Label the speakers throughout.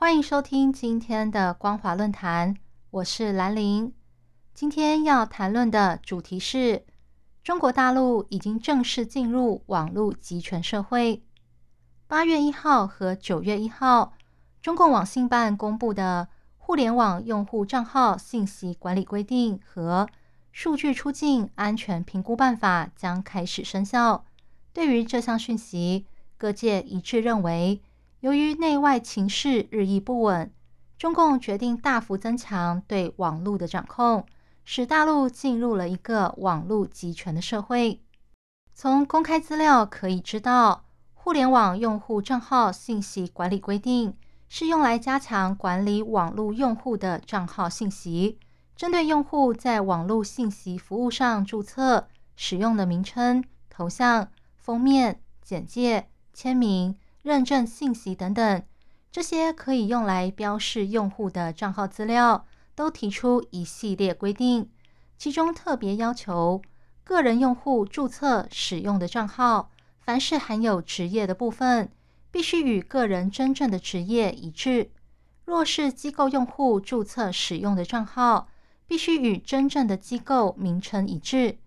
Speaker 1: 欢迎收听今天的光华论坛，我是兰玲。今天要谈论的主题是中国大陆已经正式进入网络集权社会。八月一号和九月一号，中共网信办公布的《互联网用户账号信息管理规定》和《数据出境安全评估办法》将开始生效。对于这项讯息，各界一致认为，由于内外情势日益不稳，中共决定大幅增强对网络的掌控，使大陆进入了一个网络集权的社会。从公开资料可以知道，《互联网用户账号信息管理规定》是用来加强管理网络用户的账号信息，针对用户在网络信息服务上注册使用的名称、头像、封面、简介。签名、认证信息等等，这些可以用来标示用户的账号资料，都提出一系列规定。其中特别要求，个人用户注册使用的账号，凡是含有职业的部分，必须与个人真正的职业一致；若是机构用户注册使用的账号，必须与真正的机构名称一致。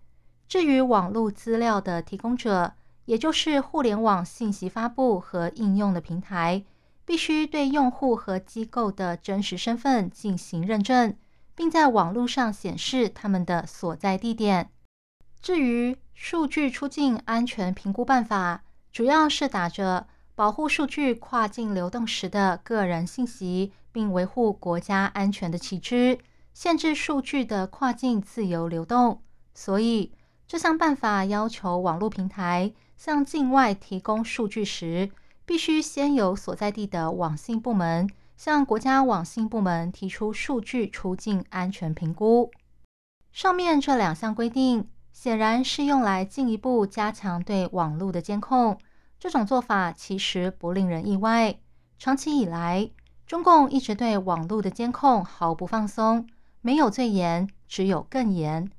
Speaker 1: 至于网络资料的提供者，也就是互联网信息发布和应用的平台，必须对用户和机构的真实身份进行认证，并在网络上显示他们的所在地点。至于数据出境安全评估办法，主要是打着保护数据跨境流动时的个人信息，并维护国家安全的旗帜，限制数据的跨境自由流动。所以，这项办法要求网络平台。向境外提供数据时，必须先由所在地的网信部门向国家网信部门提出数据出境安全评估。上面这两项规定显然是用来进一步加强对网络的监控。这种做法其实不令人意外。长期以来，中共一直对网络的监控毫不放松，没有最严，只有更严。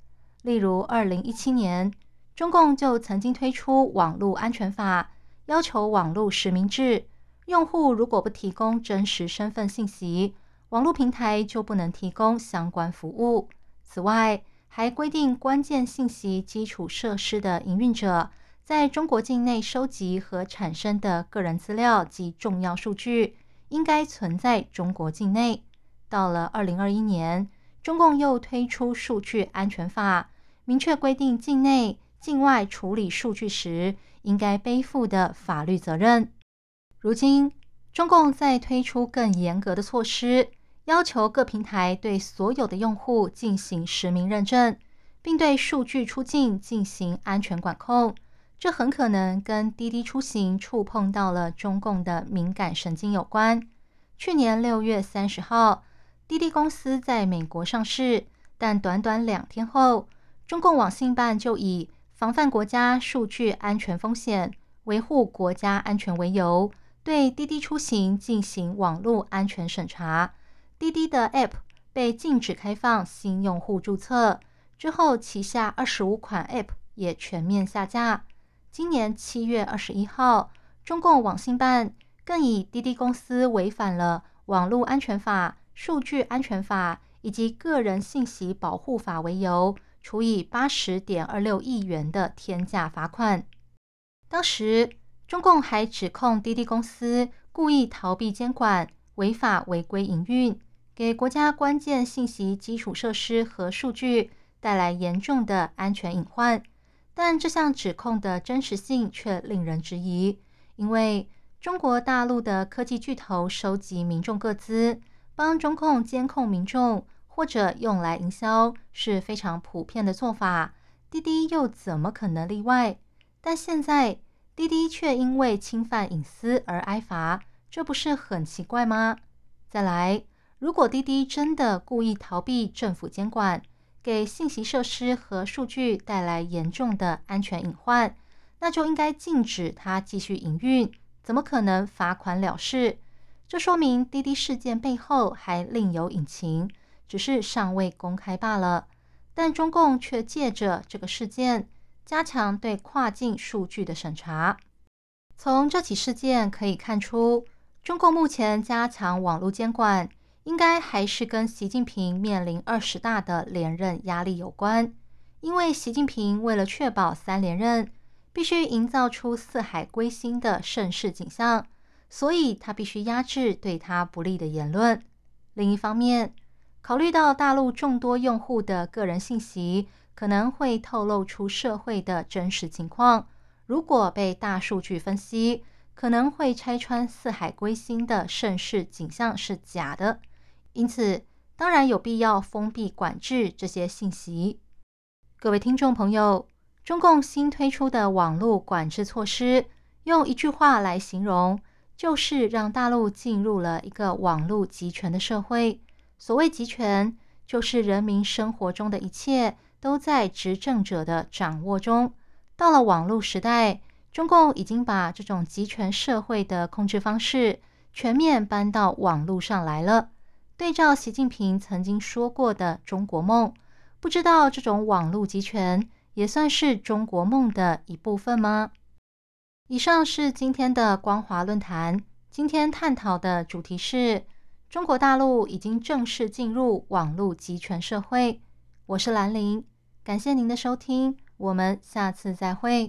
Speaker 1: 例如，二零一七年。中共就曾经推出网络安全法，要求网络实名制，用户如果不提供真实身份信息，网络平台就不能提供相关服务。此外，还规定关键信息基础设施的营运者，在中国境内收集和产生的个人资料及重要数据，应该存在中国境内。到了二零二一年，中共又推出数据安全法，明确规定境内。境外处理数据时应该背负的法律责任。如今，中共在推出更严格的措施，要求各平台对所有的用户进行实名认证，并对数据出境进行安全管控。这很可能跟滴滴出行触碰到了中共的敏感神经有关。去年六月三十号，滴滴公司在美国上市，但短短两天后，中共网信办就以防范国家数据安全风险、维护国家安全为由，对滴滴出行进行网络安全审查。滴滴的 App 被禁止开放新用户注册之后，旗下二十五款 App 也全面下架。今年七月二十一号，中共网信办更以滴滴公司违反了网络安全法、数据安全法以及个人信息保护法为由。处以八十点二六亿元的天价罚款。当时，中共还指控滴滴公司故意逃避监管、违法违规营运，给国家关键信息基础设施和数据带来严重的安全隐患。但这项指控的真实性却令人质疑，因为中国大陆的科技巨头收集民众个资，帮中共监控民众。或者用来营销是非常普遍的做法，滴滴又怎么可能例外？但现在滴滴却因为侵犯隐私而挨罚，这不是很奇怪吗？再来，如果滴滴真的故意逃避政府监管，给信息设施和数据带来严重的安全隐患，那就应该禁止它继续营运，怎么可能罚款了事？这说明滴滴事件背后还另有隐情，只是尚未公开罢了。但中共却借着这个事件，加强对跨境数据的审查。从这起事件可以看出，中共目前加强网络监管。应该还是跟习近平面临二十大的连任压力有关，因为习近平为了确保三连任，必须营造出四海归心的盛世景象，所以他必须压制对他不利的言论。另一方面，考虑到大陆众多用户的个人信息可能会透露出社会的真实情况，如果被大数据分析，可能会拆穿四海归心的盛世景象是假的。因此，当然有必要封闭管制这些信息。各位听众朋友，中共新推出的网络管制措施，用一句话来形容，就是让大陆进入了一个网络集权的社会。所谓集权，就是人民生活中的一切都在执政者的掌握中。到了网络时代，中共已经把这种集权社会的控制方式全面搬到网络上来了。对照习近平曾经说过的中国梦，不知道这种网络集权也算是中国梦的一部分吗？以上是今天的光华论坛，今天探讨的主题是中国大陆已经正式进入网络集权社会。我是兰陵，感谢您的收听，我们下次再会。